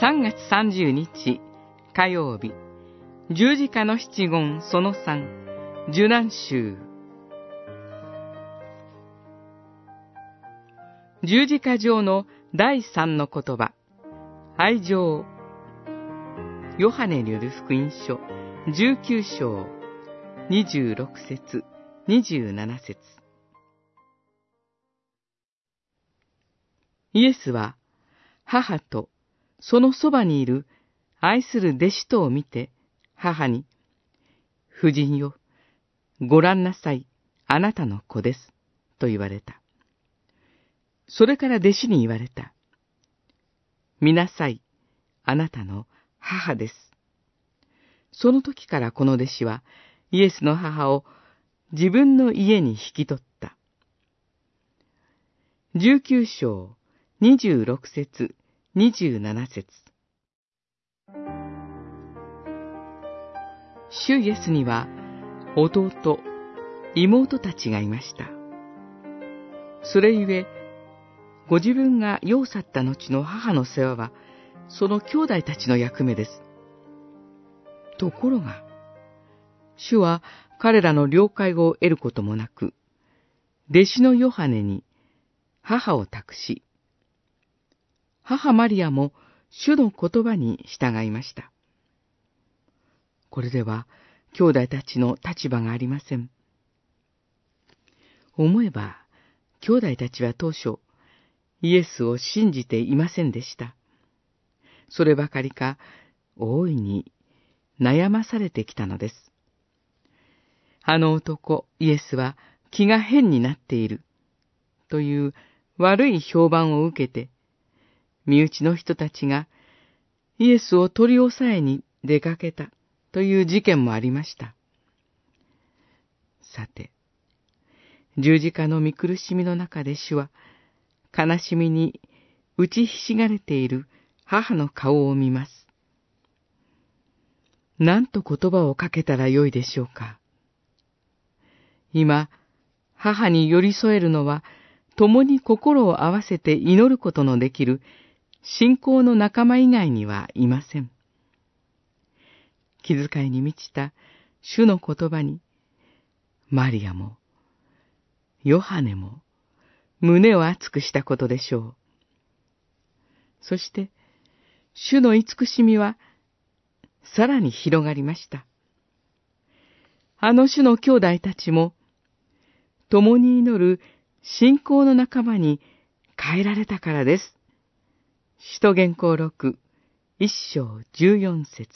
3月30日火曜日。十字架の七言その3受難集十字架上の第三の言葉。愛情。ヨハネによる福音書。19章。26節27節。イエスは母とそのそばにいる愛する弟子とを見て母に、夫人よ、ご覧なさい、あなたの子です、と言われた。それから弟子に言われた。見なさい、あなたの母です。その時からこの弟子は、イエスの母を自分の家に引き取った。十九章、二十六節、二十七節。主イエスには、弟、妹たちがいました。それゆえ、ご自分が世を去った後の母の世話は、その兄弟たちの役目です。ところが、主は彼らの了解を得ることもなく、弟子のヨハネに母を託し、母マリアも主の言葉に従いました。これでは兄弟たちの立場がありません。思えば、兄弟たちは当初、イエスを信じていませんでした。そればかりか、大いに悩まされてきたのです。あの男、イエスは気が変になっている、という悪い評判を受けて、身内の人たちがイエスを取り押さえに出かけたという事件もありました。さて、十字架の見苦しみの中で主は、悲しみに打ちひしがれている母の顔を見ます。何と言葉をかけたらよいでしょうか。今、母に寄り添えるのは、共に心を合わせて祈ることのできる信仰の仲間以外にはいません。気遣いに満ちた主の言葉に、マリアも、ヨハネも、胸を熱くしたことでしょう。そして、主の慈しみは、さらに広がりました。あの主の兄弟たちも、共に祈る信仰の仲間に変えられたからです。使徒言行録、一章十四節。